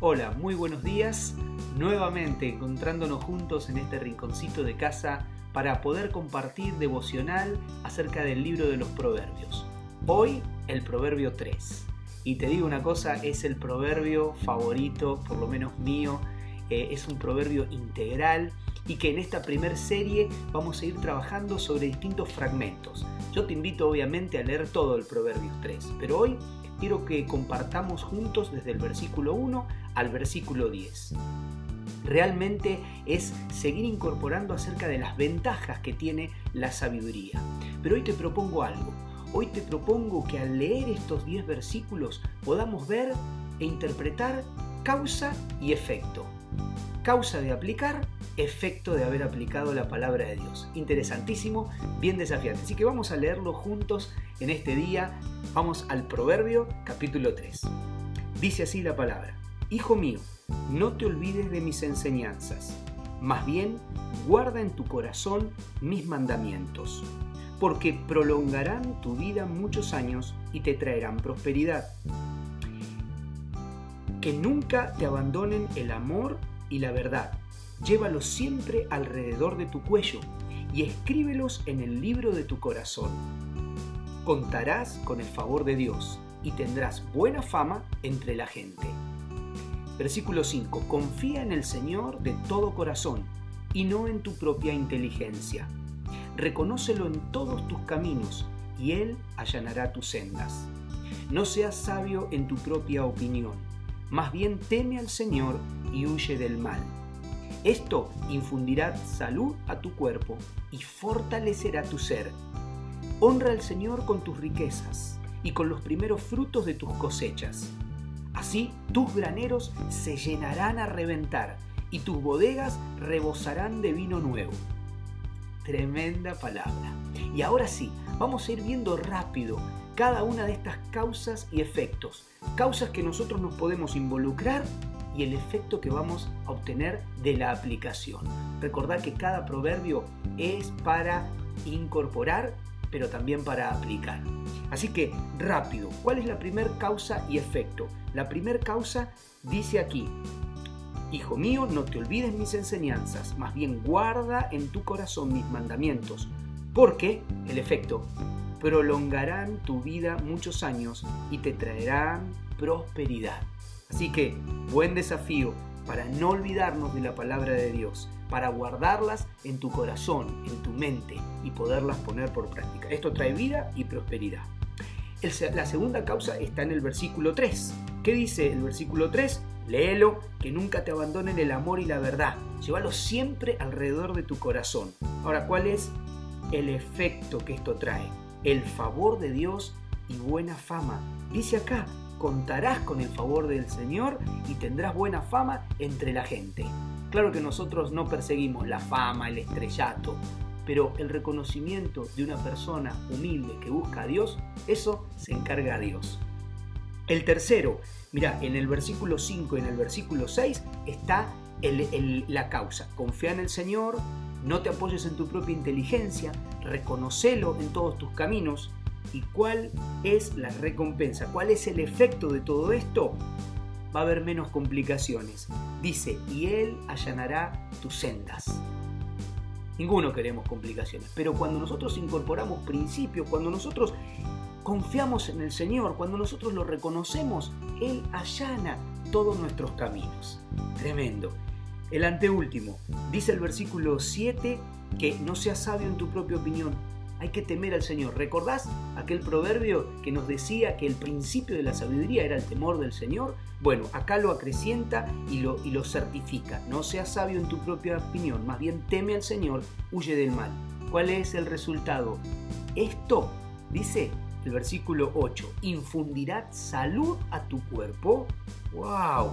Hola, muy buenos días. Nuevamente encontrándonos juntos en este rinconcito de casa para poder compartir devocional acerca del libro de los proverbios. Hoy el proverbio 3. Y te digo una cosa, es el proverbio favorito, por lo menos mío. Eh, es un proverbio integral y que en esta primer serie vamos a ir trabajando sobre distintos fragmentos. Yo te invito obviamente a leer todo el proverbio 3, pero hoy quiero que compartamos juntos desde el versículo 1 al versículo 10. Realmente es seguir incorporando acerca de las ventajas que tiene la sabiduría. Pero hoy te propongo algo. Hoy te propongo que al leer estos 10 versículos podamos ver e interpretar causa y efecto. Causa de aplicar, efecto de haber aplicado la palabra de Dios. Interesantísimo, bien desafiante. Así que vamos a leerlo juntos en este día. Vamos al Proverbio capítulo 3. Dice así la palabra. Hijo mío, no te olvides de mis enseñanzas, más bien guarda en tu corazón mis mandamientos, porque prolongarán tu vida muchos años y te traerán prosperidad. Que nunca te abandonen el amor y la verdad. Llévalos siempre alrededor de tu cuello y escríbelos en el libro de tu corazón. Contarás con el favor de Dios y tendrás buena fama entre la gente. Versículo 5. Confía en el Señor de todo corazón y no en tu propia inteligencia. Reconócelo en todos tus caminos y Él allanará tus sendas. No seas sabio en tu propia opinión, más bien teme al Señor y huye del mal. Esto infundirá salud a tu cuerpo y fortalecerá tu ser. Honra al Señor con tus riquezas y con los primeros frutos de tus cosechas Así tus graneros se llenarán a reventar y tus bodegas rebosarán de vino nuevo. Tremenda palabra. Y ahora sí, vamos a ir viendo rápido cada una de estas causas y efectos. Causas que nosotros nos podemos involucrar y el efecto que vamos a obtener de la aplicación. Recordad que cada proverbio es para incorporar, pero también para aplicar. Así que, rápido, ¿cuál es la primera causa y efecto? La primera causa dice aquí, Hijo mío, no te olvides mis enseñanzas, más bien guarda en tu corazón mis mandamientos, porque, el efecto, prolongarán tu vida muchos años y te traerán prosperidad. Así que, buen desafío para no olvidarnos de la palabra de Dios, para guardarlas en tu corazón, en tu mente y poderlas poner por práctica. Esto trae vida y prosperidad la segunda causa está en el versículo 3. ¿Qué dice el versículo 3? Léelo, que nunca te abandonen el amor y la verdad. Llévalo siempre alrededor de tu corazón. Ahora, ¿cuál es el efecto que esto trae? El favor de Dios y buena fama. Dice acá, contarás con el favor del Señor y tendrás buena fama entre la gente. Claro que nosotros no perseguimos la fama, el estrellato, pero el reconocimiento de una persona humilde que busca a Dios, eso se encarga a Dios. El tercero, mira, en el versículo 5 y en el versículo 6 está la causa. Confía en el Señor, no te apoyes en tu propia inteligencia, reconocelo en todos tus caminos. ¿Y cuál es la recompensa? ¿Cuál es el efecto de todo esto? Va a haber menos complicaciones. Dice, y Él allanará tus sendas. Ninguno queremos complicaciones. Pero cuando nosotros incorporamos principios, cuando nosotros confiamos en el Señor, cuando nosotros lo reconocemos, Él allana todos nuestros caminos. Tremendo. El anteúltimo, dice el versículo 7 que no seas sabio en tu propia opinión, hay que temer al Señor. ¿Recordás aquel proverbio que nos decía que el principio de la sabiduría era el temor del Señor? Bueno, acá lo acrecienta y lo, y lo certifica. No seas sabio en tu propia opinión, más bien teme al Señor, huye del mal. ¿Cuál es el resultado? Esto, dice el versículo 8, infundirá salud a tu cuerpo. ¡Wow!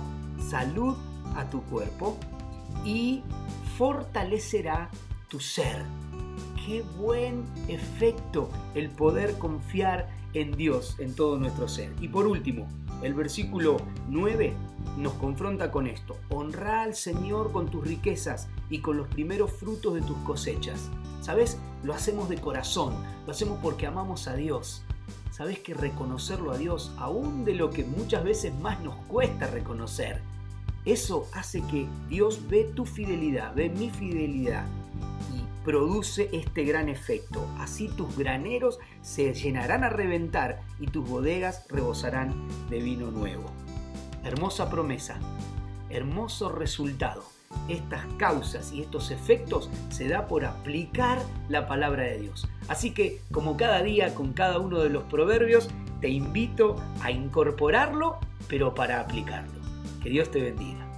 Salud a tu cuerpo y fortalecerá tu ser qué buen efecto el poder confiar en Dios en todo nuestro ser. Y por último, el versículo 9 nos confronta con esto. Honra al Señor con tus riquezas y con los primeros frutos de tus cosechas. ¿Sabes? Lo hacemos de corazón, lo hacemos porque amamos a Dios. ¿Sabes que reconocerlo a Dios, aún de lo que muchas veces más nos cuesta reconocer, Eso hace que Dios ve tu fidelidad, ve mi fidelidad produce este gran efecto. Así tus graneros se llenarán a reventar y tus bodegas rebosarán de vino nuevo. Hermosa promesa, hermoso resultado. Estas causas y estos efectos se da por aplicar la palabra de Dios. Así que, como cada día con cada uno de los proverbios, te invito a incorporarlo, pero para aplicarlo. Que Dios te bendiga.